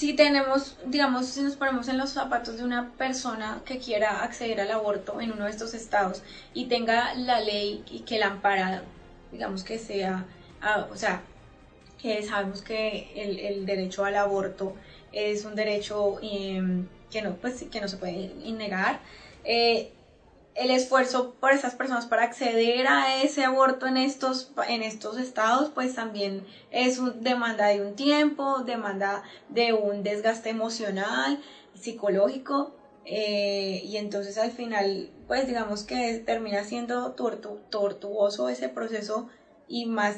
si tenemos, digamos, si nos ponemos en los zapatos de una persona que quiera acceder al aborto en uno de estos estados y tenga la ley y que la ampara, digamos que sea, ah, o sea, que sabemos que el, el derecho al aborto es un derecho em, que no, pues, que no se puede negar. Eh, el esfuerzo por esas personas para acceder a ese aborto en estos, en estos estados, pues también es demanda de un tiempo, demanda de un desgaste emocional, psicológico, eh, y entonces al final, pues digamos que termina siendo tortu- tortuoso ese proceso y más,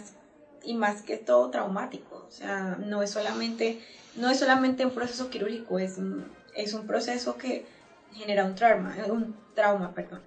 y más que todo traumático. O sea, no es solamente, no es solamente un proceso quirúrgico, es es un proceso que genera un trauma, un trauma, perdón.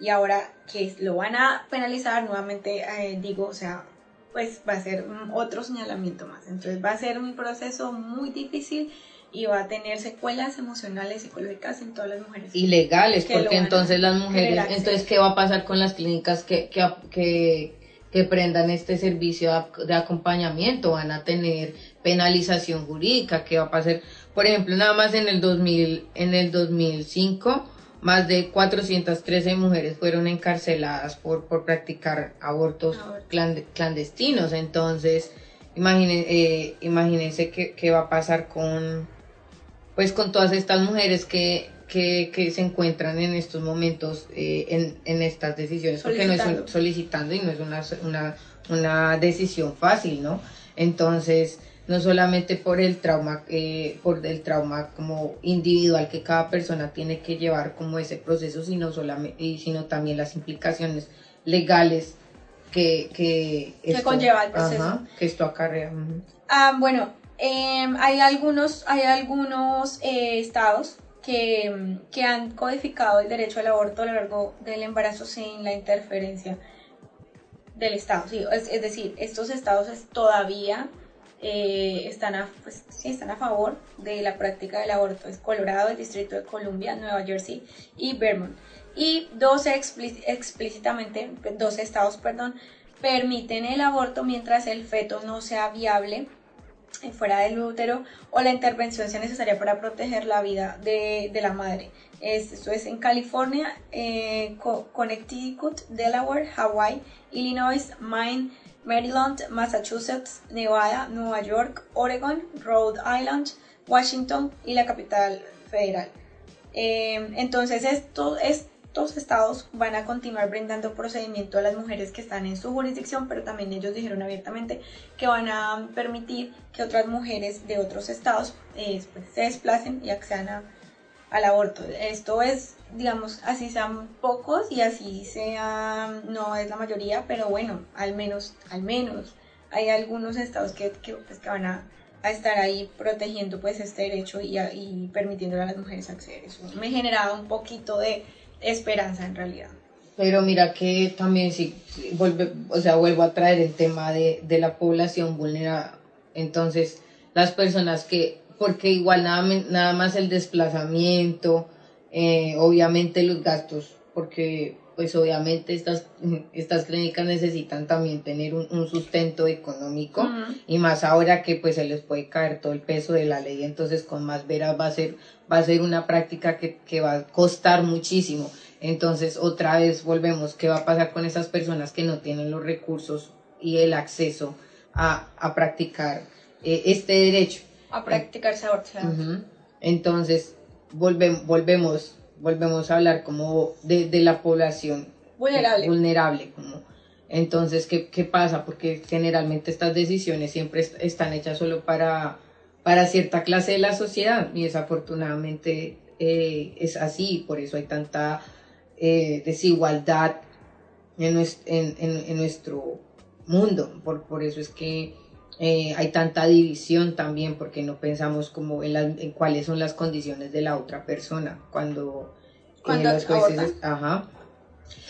Y ahora que lo van a penalizar, nuevamente eh, digo, o sea, pues va a ser otro señalamiento más. Entonces va a ser un proceso muy difícil y va a tener secuelas emocionales, psicológicas en todas las mujeres. ilegales, Que lo porque entonces las mujeres, entonces, ¿qué va a pasar con las clínicas que, que, que, que prendan este servicio de acompañamiento? Van a tener penalización jurídica, ¿qué va a pasar? Por ejemplo, nada más en el 2000, en el 2005, más de 413 mujeres fueron encarceladas por, por practicar abortos Aborto. clande- clandestinos, entonces, imaginen, eh, imagínense qué, qué va a pasar con, pues con todas estas mujeres que, que, que se encuentran en estos momentos eh, en, en estas decisiones, porque no es un- solicitando y no es una, una, una decisión fácil, ¿no? Entonces, no solamente por el trauma, eh, por el trauma como individual que cada persona tiene que llevar como ese proceso, sino solamente, sino también las implicaciones legales que, que, Que conlleva el proceso. ajá, que esto acarrea. Ah, bueno, em, hay algunos, hay algunos eh, estados que, que han codificado el derecho al aborto a lo largo del embarazo sin la interferencia del Estado. Sí, es, es decir, estos estados es- todavía eh, están, a, pues, sí, están a favor de la práctica del aborto. Es Colorado, el Distrito de Columbia, Nueva Jersey y Vermont. Y 12 explí- explícitamente, 12 estados, perdón, permiten el aborto mientras el feto no sea viable eh, fuera del útero o la intervención sea necesaria para proteger la vida de, de la madre. Es- Esto es en California, eh, Co- Connecticut, Delaware, Hawaii, Illinois, Maine, Maryland, Massachusetts, Nevada, Nueva York, Oregon, Rhode Island, Washington y la capital federal. Eh, entonces estos, estos estados van a continuar brindando procedimiento a las mujeres que están en su jurisdicción, pero también ellos dijeron abiertamente que van a permitir que otras mujeres de otros estados eh, pues, se desplacen y accedan a- al aborto. Esto es, digamos, así sean pocos y así sea, no es la mayoría, pero bueno, al menos, al menos hay algunos estados que, que, pues, que van a, a estar ahí protegiendo pues este derecho y, y permitiéndole a las mujeres acceder. Eso me generaba un poquito de esperanza en realidad. Pero mira que también si vuelve, o sea, vuelvo a traer el tema de, de la población vulnerada. Entonces, las personas que, porque igual nada, nada más el desplazamiento, eh, obviamente los gastos porque pues obviamente estas, estas clínicas necesitan también tener un, un sustento económico y más ahora que pues se les puede caer todo el peso de la ley, entonces con más veras va a ser, va a ser una práctica que, que va a costar muchísimo. Entonces otra vez volvemos, ¿qué va a pasar con esas personas que no tienen los recursos y el acceso a, a practicar eh, este derecho? A claro. Ujú. Entonces, volvem- volvemos, volvemos a hablar como de, de la población Vulnerable. vulnerable, como entonces ¿qué, qué pasa? Porque generalmente estas decisiones siempre est- están hechas solo para, para cierta clase de la sociedad y desafortunadamente eh, es así, por eso hay tanta eh, desigualdad en, nues- en, en- en nuestro mundo, por, por eso es que eh, hay tanta división también, porque no pensamos como en, las- en cuáles son las condiciones de la otra persona cuando, eh, Cuando los jueces, abortan. ajá,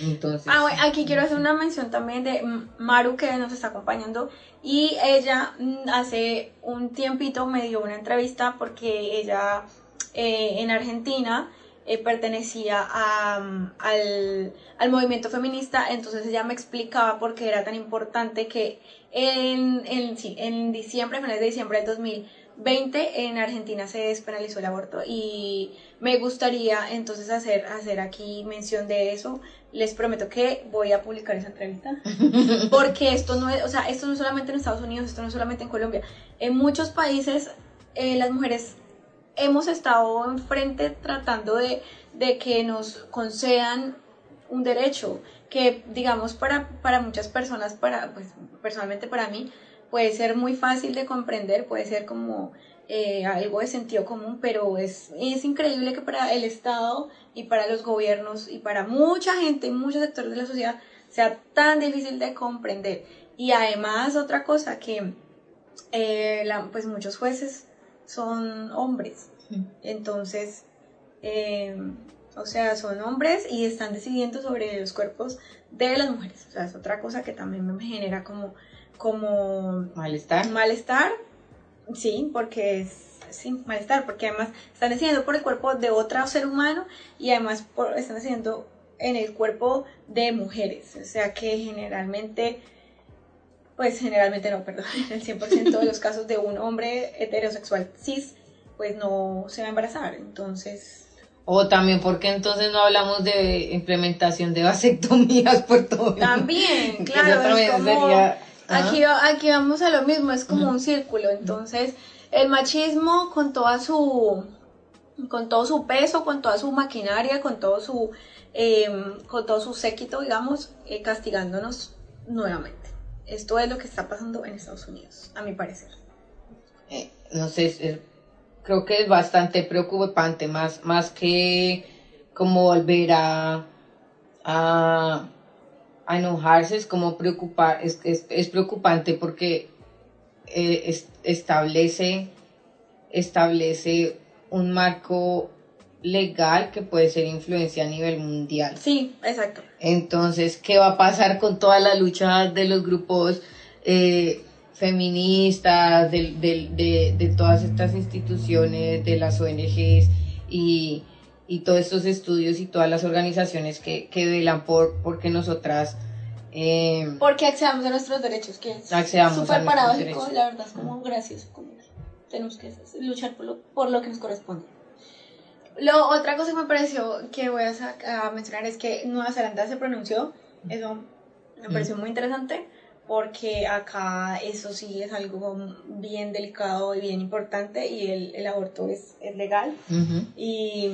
entonces, Ah, bueno, aquí quiero hacer una mención también de Maru que nos está acompañando y ella mm, hace un tiempito me dio una entrevista porque ella eh, en Argentina eh, pertenecía a, al, al movimiento feminista, entonces ella me explicaba por qué era tan importante que en, en, sí, en diciembre, finales de diciembre del 2020, en Argentina se despenalizó el aborto y me gustaría entonces hacer, hacer aquí mención de eso. Les prometo que voy a publicar esa entrevista porque esto no es, o sea, esto no es solamente en Estados Unidos, esto no es solamente en Colombia. En muchos países eh, las mujeres hemos estado enfrente tratando de, de que nos concedan un derecho que digamos para, para muchas personas, para, pues personalmente para mí, puede ser muy fácil de comprender, puede ser como eh, algo de sentido común, pero es, es increíble que para el Estado y para los gobiernos y para mucha gente y muchos sectores de la sociedad sea tan difícil de comprender. Y además otra cosa que eh, pues muchos jueces son hombres, entonces, eh, o sea, son hombres y están decidiendo sobre los cuerpos de las mujeres. O sea, es otra cosa que también me genera como, como malestar. malestar, sí, porque es sí, malestar, porque además están decidiendo por el cuerpo de otro ser humano y además por- están decidiendo en el cuerpo de mujeres, o sea que generalmente, pues generalmente no, perdón, en el 100% de los casos de un hombre heterosexual cis, pues no se va a embarazar, entonces... O también, porque entonces no hablamos de implementación de vasectomías por todo el- También, claro, es como, sería- aquí, aquí vamos a lo mismo, es como un círculo, entonces el machismo con toda su, con todo su peso, con toda su maquinaria, con todo su, em, con todo su séquito, digamos, eh, castigándonos nuevamente. Esto es lo que está pasando en Estados Unidos, a mi parecer. eh, no sé, creo que es bastante preocupante, más, más que como volver a, a, enojarse, es como preocupar, es, es, es preocupante porque eh, es- establece, establece un marco legal que puede ser influencia a nivel mundial. Sí, exacto. Entonces, ¿qué va a pasar con toda la lucha de los grupos eh, feministas, del- del- de, de todas estas instituciones, de las ONGs y, y todos estos estudios y todas las organizaciones que, que velan por porque nosotras eh, Porque accedamos a nuestros derechos, que es súper paradójico, la verdad es como gracioso. Como tenemos que luchar por lo, por lo que nos corresponde. Lo, otra cosa que me pareció que voy a, a mencionar es que Nueva Zelanda se pronunció, eso me pareció muy interesante, porque acá eso sí es algo bien delicado y bien importante y el, el aborto es, es legal. Y,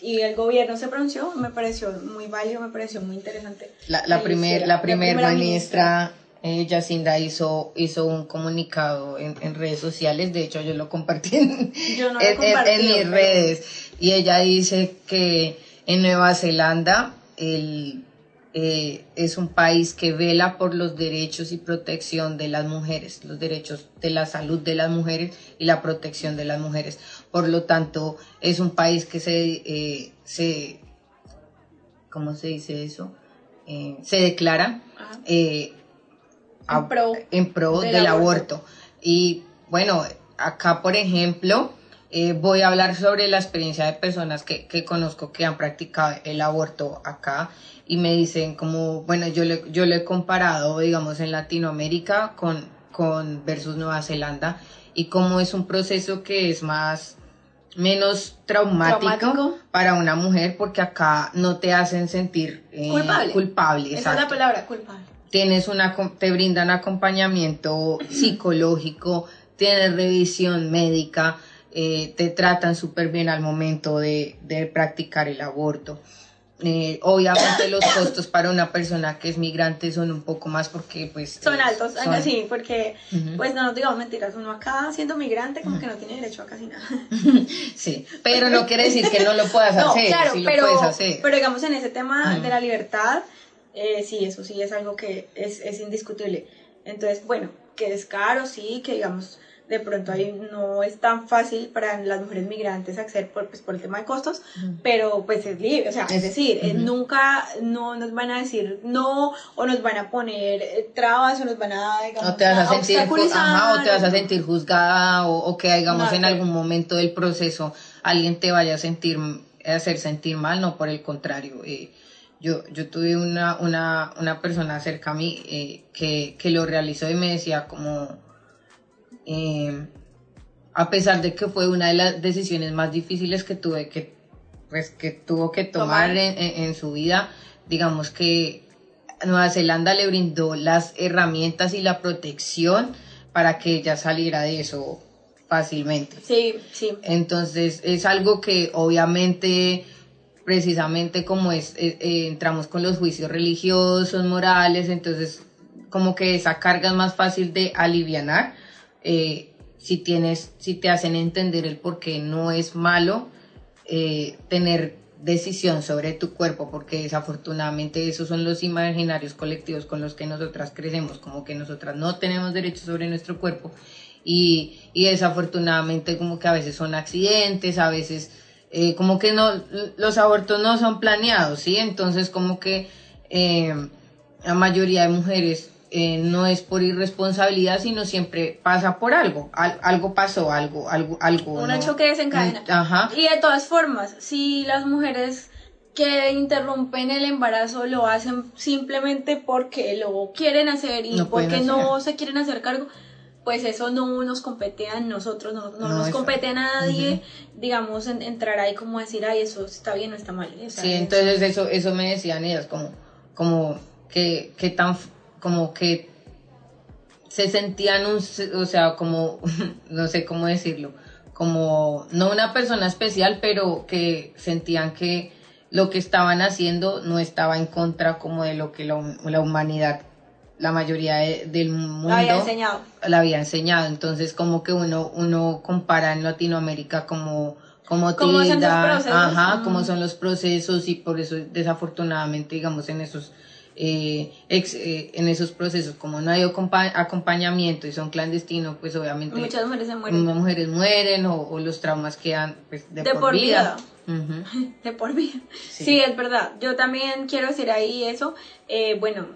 y el gobierno se pronunció, me pareció muy válido, me pareció muy interesante. la, la primer, la primer primera ministra eh, Yacinda hizo, hizo un comunicado en, en redes sociales, de hecho yo lo compartí en, Yo no lo he en- en- en compartido, mis redes y ella dice que en Nueva Zelanda el, eh, es un país que vela por los derechos y protección de las mujeres, los derechos de la salud de las mujeres y la protección de las mujeres. Por lo tanto, es un país que se, eh, se ¿cómo se dice eso? Eh, se declara En pro en pro del del, aborto. aborto. Y bueno, acá por ejemplo, eh, voy a hablar sobre la experiencia de personas que, que conozco que han practicado el aborto acá y me dicen como, bueno, yo le, yo lo he comparado, digamos, en Latinoamérica con, con versus Nueva Zelanda y cómo es un proceso que es más menos traumático, Traumático. para una mujer porque acá no te hacen sentir eh, Culpable. culpable, Esa es la palabra, culpable. Tienes una, te brindan acompañamiento psicológico, tienes revisión médica, eh, te tratan súper bien al momento de, de practicar el aborto. Eh, obviamente los costos para una persona que es migrante son un poco más porque pues Son eh, altos, son- así, porque, Ujú. pues no nos digamos mentiras, uno acá siendo migrante como que no tiene derecho a casi nada. Sí, pero no quiere decir que no lo puedas No, hacer, claro, sí lo pero, puedes hacer. pero digamos en ese tema Ujú. de la libertad, eh, sí, eso sí es algo que es, es indiscutible. Entonces, bueno, que es caro, sí, que digamos, de pronto ahí no es tan fácil para las mujeres migrantes acceder por, pues, por el tema de costos, pero pues es libre, o sea, es, decir, eh, nunca no nos van a decir no, o nos van a poner eh, trabas, o nos van a, digamos, o te vas a sentir, obstaculizar, ajá, o te vas a sentir juzgada o, o que digamos No, en algún momento del proceso alguien te vaya a sentir a hacer sentir mal, no por el contrario. eh, yo, yo tuve una, una, una persona cerca a mí eh, que, que lo realizó y me decía como eh, a pesar de que fue una de las decisiones más difíciles que tuve que pues que tuvo que tomar Tomar. en, en- en su vida digamos que Nueva Zelanda le brindó las herramientas y la protección para que ella saliera de eso fácilmente Sí, sí. entonces es algo que obviamente precisamente como es eh, eh, entramos con los juicios religiosos morales entonces como que esa carga es más fácil de alivianar eh, si tienes si te hacen entender el por qué no es malo eh, tener decisión sobre tu cuerpo porque desafortunadamente esos son los imaginarios colectivos con los que nosotras crecemos como que nosotras no tenemos derecho sobre nuestro cuerpo y, y desafortunadamente como que a veces son accidentes, a veces eh, como que no, los abortos no son planeados, ¿sí? Entonces como que la mayoría de mujeres eh, no es por irresponsabilidad, sino siempre pasa por algo, Al- algo pasó, algo, algo, algo. Un ¿no? hecho que desencadena. Mm, Ajá. Y de todas formas, si las mujeres que interrumpen el embarazo lo hacen simplemente porque lo quieren hacer y No porque no se quieren hacer cargo, pues eso no nos compete a nosotros, no, no No, nos eso- compete a nadie, digamos, en- entrar ahí como decir, ay, eso está bien o está mal. Sí, es- entonces eso, eso me decían ellas, como, como que, que tan, como que se sentían un, o sea, como, no sé cómo decirlo, como, no una persona especial, pero que sentían que lo que estaban haciendo no estaba en contra como de lo que la, hum- la humanidad, la mayoría de- del mundo lo había enseñado. la había enseñado. Entonces, como que uno, uno compara en Latinoamérica como, como ¿Cómo son los tilda, procesos? ajá, Mm. cómo son los procesos y por eso desafortunadamente, digamos, en esos, eh, ex- eh, en esos procesos, como no hay acompa- acompañamiento y son clandestinos, pues obviamente Muchas mujeres se mueren muchas mujeres mueren o, o los traumas quedan pues, de, De por, por vida. de por vida. Sí. Sí. es verdad. Yo también quiero decir ahí eso. Eh, bueno,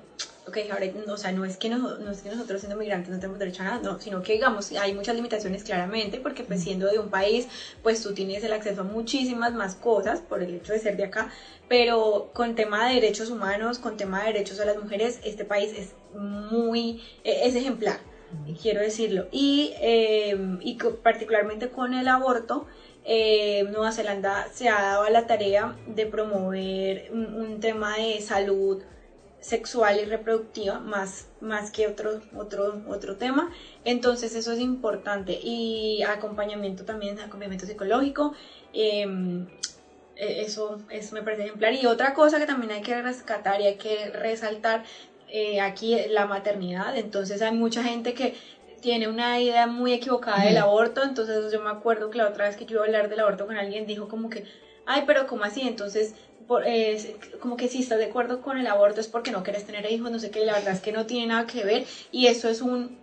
ok, ahora, o sea, no es, que no, no es que nosotros siendo migrantes no tenemos derecho a nada, no, sino que, digamos, hay muchas limitaciones claramente, porque pues siendo de un país, pues tú tienes el acceso a muchísimas más cosas por el hecho de ser de acá, pero con tema de derechos humanos, con tema de derechos de las mujeres, este país es muy, eh, es ejemplar, quiero decirlo. Y, eh, y particularmente con el aborto, eh, Nueva Zelanda se ha dado a la tarea de promover un, un tema de salud sexual y reproductiva más, más que otro, otro, otro tema. Entonces eso es importante. Y acompañamiento también, acompañamiento psicológico. eh, eso, eso me parece ejemplar. Y otra cosa que también hay que rescatar y hay que resaltar eh, aquí es la maternidad. Entonces hay mucha gente que tiene una idea muy equivocada del Ujú. aborto. Entonces yo me acuerdo que la otra vez que yo iba a hablar del aborto con alguien dijo como que, ay, pero ¿cómo así? Entonces, por- eh, como que si estás de acuerdo con el aborto es porque no quieres tener hijos, no sé qué, la verdad es que no tiene nada que ver. Y eso es un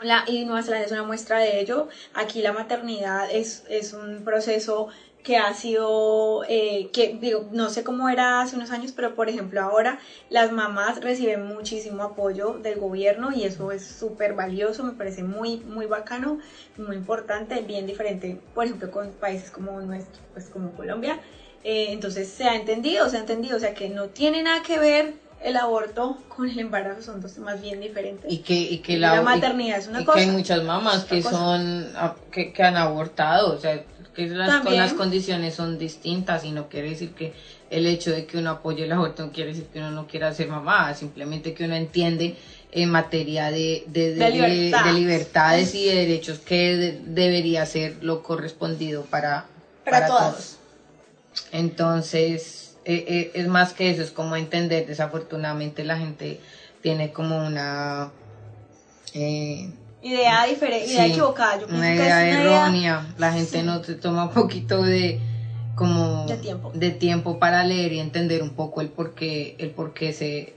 la, y Nueva Zelanda es una muestra de ello. Aquí la maternidad es, es un proceso que ha sido, eh, que digo, no sé cómo era hace unos años, pero por ejemplo ahora las mamás reciben muchísimo apoyo del gobierno y eso es súper valioso, me parece muy, muy bacano, muy importante, bien diferente, por ejemplo, con países como nuestro, pues como Colombia. Eh, entonces se ha entendido, se ha entendido, o sea que no tiene nada que ver el aborto con el embarazo son dos temas bien diferentes. Y que, y que la, maternidad es una y cosa. que hay muchas mamás que son, ah, que, que han abortado, o sea, que las, con las condiciones son distintas y no quiere decir que el hecho de que uno apoye el aborto no quiere decir que uno no quiera ser mamá, simplemente que uno entiende en materia de, de, De libertad. de libertades y de derechos que de- debería ser lo correspondido para, Para todas. Entonces, eh, eh, es más que eso, es como entender, desafortunadamente la gente tiene como una... eh, Idea diferente, idea equivocada. Yo una que idea es una idea errónea. La gente no se toma un poquito de como De tiempo. de tiempo para leer y entender un poco el por qué, el por qué se,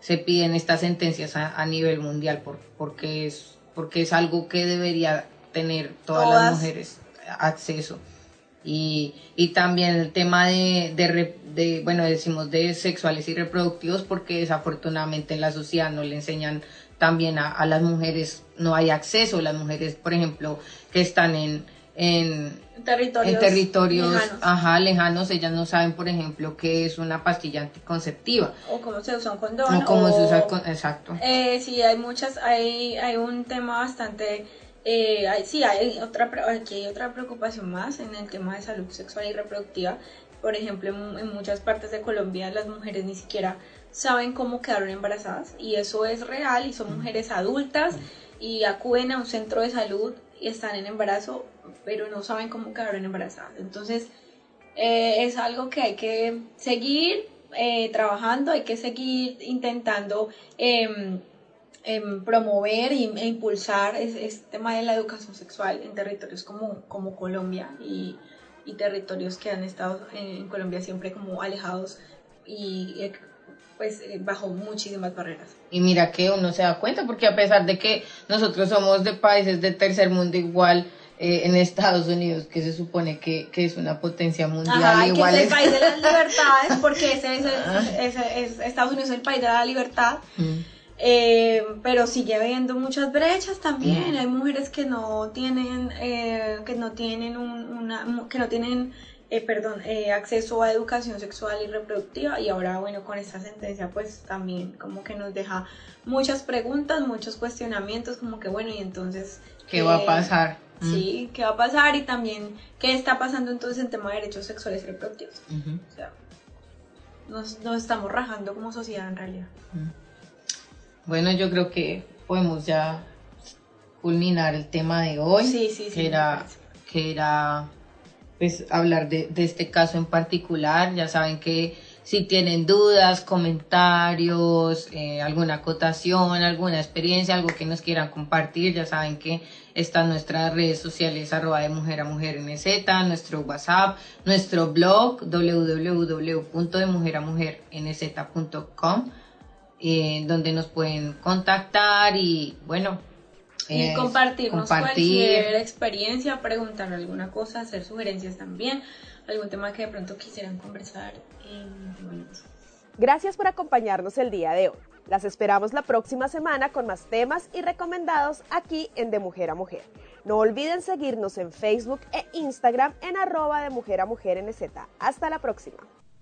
se piden estas sentencias a, a nivel mundial, por, porque, es, porque es algo que debería tener todas, Todas. las mujeres acceso. Y, y también el tema de, de, de, bueno, decimos de sexuales y reproductivos, porque desafortunadamente en la sociedad no le enseñan también a, a las mujeres, no hay acceso. Las mujeres, por ejemplo, que están en, en, territorios, en territorios lejanos. ajá, lejanos, ellas no saben, por ejemplo, qué es una pastilla anticonceptiva. o cómo se usa un condón o cómo se o- usa el con- exacto. Eh, sí, hay muchas, hay, hay un tema bastante, eh, hay- sí, hay otra, aquí hay otra preocupación más en el tema de salud sexual y reproductiva. Por ejemplo, en, en muchas partes de Colombia las mujeres ni siquiera saben cómo quedaron embarazadas y eso es real y son mujeres adultas y acuden a un centro de salud y están en embarazo, pero no saben cómo quedaron embarazadas. Entonces, eh, es algo que hay que seguir eh, trabajando, hay que seguir intentando em, em, promover y- e impulsar ese, ese tema de la educación sexual en territorios como, como Colombia y, y territorios que han estado en, en Colombia siempre como alejados y eh, pues eh, bajo muchísimas barreras. Y mira que uno se da cuenta, porque a pesar de que nosotros somos de países del tercer mundo igual, eh, en Estados Unidos, que se supone que, que es una potencia mundial, Ajá, igual que es es- el país de las libertades, porque ese, ese- ese- es- Estados Unidos es el país de la libertad. Mm. Eh, pero sigue habiendo muchas brechas también. Hay mujeres que no tienen, eh, que no tienen un- una, que no tienen, eh, perdón, eh, acceso a educación sexual y reproductiva. Y ahora, bueno, con esta sentencia, pues también como que nos deja muchas preguntas, muchos cuestionamientos, como que bueno, y entonces ¿Qué va a pasar? Mm. Sí, ¿qué va a pasar? Y también, ¿qué está pasando entonces en tema de derechos sexuales y reproductivos? O sea, nos, nos estamos rajando como sociedad en realidad. Bueno, yo creo que podemos ya culminar el tema de hoy. Sí, sí, sí, Que era, que era pues hablar de, de este caso en particular. Ya saben que si tienen dudas, comentarios, eh, alguna acotación, alguna experiencia, algo que nos quieran compartir, ya saben que están nuestras redes sociales arroba de mujer a mujer NZ, nuestro WhatsApp, nuestro blog www.demujeramujernz.com eh, donde nos pueden contactar y bueno Y eh, compartirnos compartir. cualquier experiencia, preguntar alguna cosa, hacer sugerencias también, algún tema que de pronto quisieran conversar. eh, bueno, Gracias por acompañarnos el día de hoy. Las esperamos la próxima semana con más temas y recomendados aquí en De Mujer a Mujer. No olviden seguirnos en Facebook e Instagram en arroba de Mujer a Mujer NZ. Hasta la próxima.